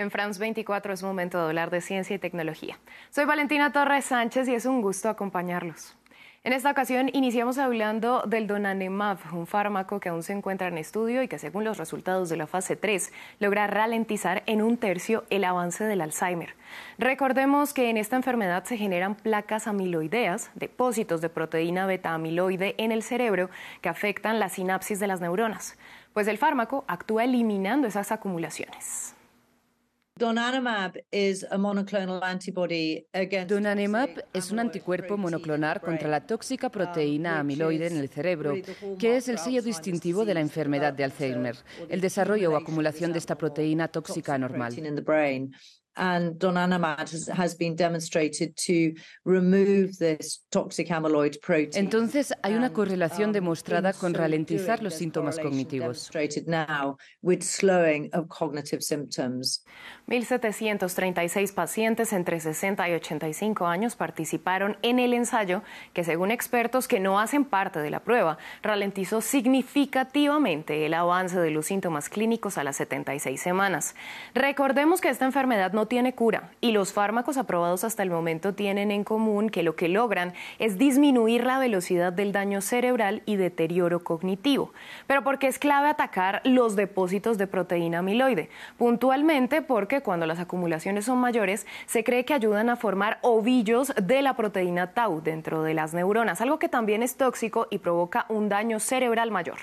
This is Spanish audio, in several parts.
En France 24 es momento de hablar de ciencia y tecnología. Soy Valentina Torres Sánchez y es un gusto acompañarlos. En esta ocasión iniciamos hablando del donanemab, un fármaco que aún se encuentra en estudio y que según los resultados de la fase 3 logra ralentizar en un tercio el avance del Alzheimer. Recordemos que en esta enfermedad se generan placas amiloideas, depósitos de proteína beta amiloide en el cerebro que afectan la sinapsis de las neuronas. Pues el fármaco actúa eliminando esas acumulaciones. Donanemab es un anticuerpo monoclonal contra la tóxica proteína amiloide en el cerebro, que es el sello distintivo de la enfermedad de Alzheimer, el desarrollo o acumulación de esta proteína tóxica anormal and has been demonstrated to remove this toxic amyloid protein. Entonces hay una correlación demostrada con ralentizar los síntomas cognitivos. Now with slowing of cognitive symptoms. 1.736 pacientes entre 60 y 85 años participaron en el ensayo que, según expertos que no hacen parte de la prueba, ralentizó significativamente el avance de los síntomas clínicos a las 76 semanas. Recordemos que esta enfermedad no tiene cura y los fármacos aprobados hasta el momento tienen en común que lo que logran es disminuir la velocidad del daño cerebral y deterioro cognitivo. Pero porque es clave atacar los depósitos de proteína amiloide, puntualmente porque cuando las acumulaciones son mayores, se cree que ayudan a formar ovillos de la proteína tau dentro de las neuronas, algo que también es tóxico y provoca un daño cerebral mayor.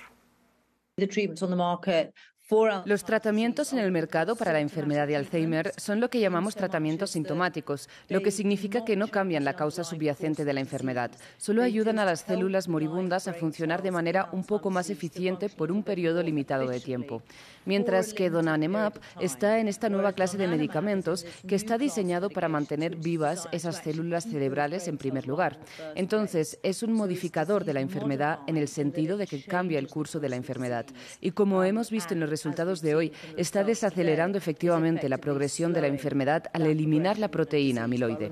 Los tratamientos en el mercado para la enfermedad de Alzheimer son lo que llamamos tratamientos sintomáticos, lo que significa que no cambian la causa subyacente de la enfermedad, solo ayudan a las células moribundas a funcionar de manera un poco más eficiente por un periodo limitado de tiempo. Mientras que Donanemab está en esta nueva clase de medicamentos que está diseñado para mantener vivas esas células cerebrales en primer lugar. Entonces, es un modificador de la enfermedad en el sentido de que cambia el curso de la enfermedad. Y como hemos visto en los resultados de hoy, está desacelerando efectivamente la progresión de la enfermedad al eliminar la proteína amiloide.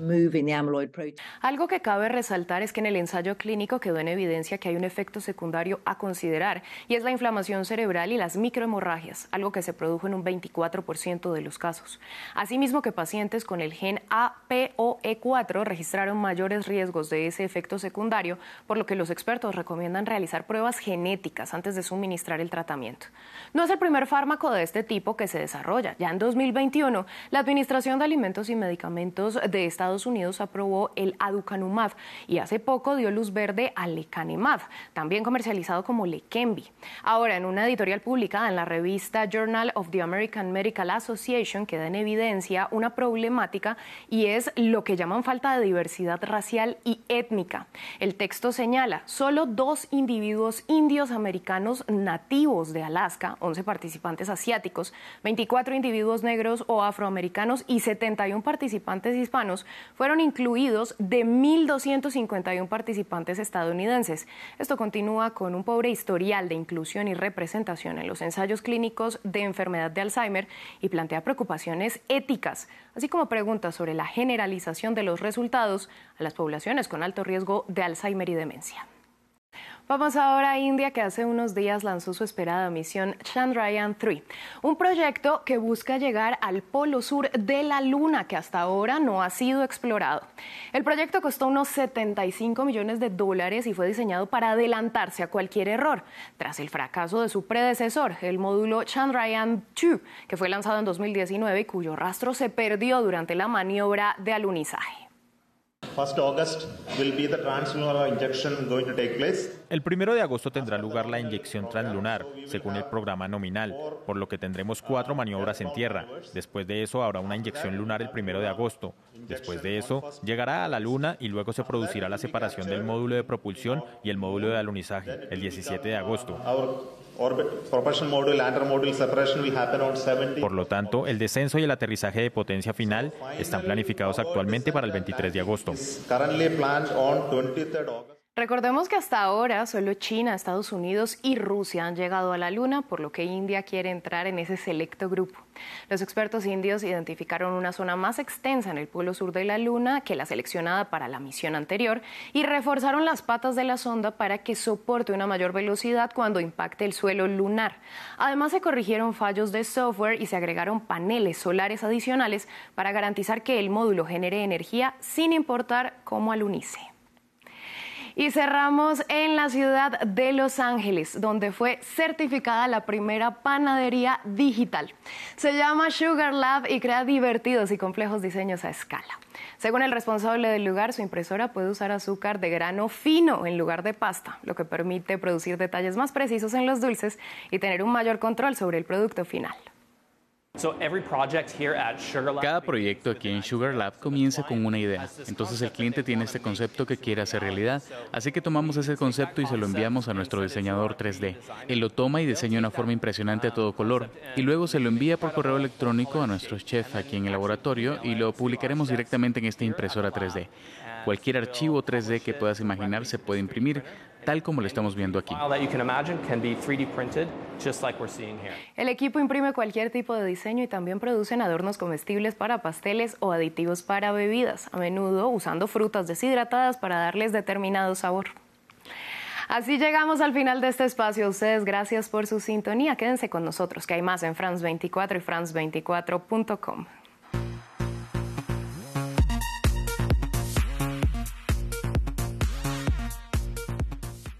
Algo que cabe resaltar es que en el ensayo clínico quedó en evidencia que hay un efecto secundario a considerar y es la inflamación cerebral y las microhemorragias, algo que se produjo en un 24% de los casos. Asimismo que pacientes con el gen APOE4 registraron mayores riesgos de ese efecto secundario, por lo que los expertos recomiendan realizar pruebas genéticas antes de suministrar el tratamiento. No es el primer fármaco de este tipo que se desarrolla. Ya en 2021, la Administración de Alimentos y Medicamentos de Estados Unidos aprobó el aducanumab y hace poco dio luz verde al lecanemab, también comercializado como Leqembi. Ahora, en una editorial publicada en la revista Journal of the American Medical Association queda en evidencia una problemática y es lo que llaman falta de diversidad racial y étnica. El texto señala, solo dos individuos indios americanos nativos de Alaska, 11 participantes asiáticos, 24 individuos negros o afroamericanos y 71 participantes hispanos fueron incluidos de 1.251 participantes estadounidenses. Esto continúa con un pobre historial de inclusión y representación en los ensayos clínicos de enfermedad de Alzheimer y plantea preocupaciones éticas, así como preguntas sobre la generalización de los resultados a las poblaciones con alto riesgo de Alzheimer y demencia. Vamos ahora a India, que hace unos días lanzó su esperada misión Chandrayaan-3, un proyecto que busca llegar al polo sur de la Luna, que hasta ahora no ha sido explorado. El proyecto costó unos 75 millones de dólares y fue diseñado para adelantarse a cualquier error, tras el fracaso de su predecesor, el módulo Chandrayaan-2, que fue lanzado en 2019 y cuyo rastro se perdió durante la maniobra de alunizaje. El primero de agosto tendrá lugar la inyección translunar, según el programa nominal, por lo que tendremos cuatro maniobras en tierra. Después de eso habrá una inyección lunar el primero de agosto. Después de eso llegará a la Luna y luego se producirá la separación del módulo de propulsión y el módulo de alunizaje, el 17 de agosto. Por lo tanto, el descenso y el aterrizaje de potencia final están planificados actualmente para el 23 de agosto. Recordemos que hasta ahora solo China, Estados Unidos y Rusia han llegado a la Luna, por lo que India quiere entrar en ese selecto grupo. Los expertos indios identificaron una zona más extensa en el polo sur de la Luna que la seleccionada para la misión anterior y reforzaron las patas de la sonda para que soporte una mayor velocidad cuando impacte el suelo lunar. Además, se corrigieron fallos de software y se agregaron paneles solares adicionales para garantizar que el módulo genere energía sin importar cómo alunice. Y cerramos en la ciudad de Los Ángeles, donde fue certificada la primera panadería digital. Se llama Sugar Lab y crea divertidos y complejos diseños a escala. Según el responsable del lugar, su impresora puede usar azúcar de grano fino en lugar de pasta, lo que permite producir detalles más precisos en los dulces y tener un mayor control sobre el producto final. Cada proyecto aquí en Sugar Lab comienza con una idea. Entonces el cliente tiene este concepto que quiere hacer realidad. Así que tomamos ese concepto y se lo enviamos a nuestro diseñador 3D. Él lo toma y diseña una forma impresionante a todo color. Y luego se lo envía por correo electrónico a nuestros chefs aquí en el laboratorio y lo publicaremos directamente en esta impresora 3D. Cualquier archivo 3D que puedas imaginar se puede imprimir tal como lo estamos viendo aquí. El equipo imprime cualquier tipo de diseño y también producen adornos comestibles para pasteles o aditivos para bebidas, a menudo usando frutas deshidratadas para darles determinado sabor. Así llegamos al final de este espacio. ustedes, gracias por su sintonía. Quédense con nosotros, que hay más en France 24 y France24.com.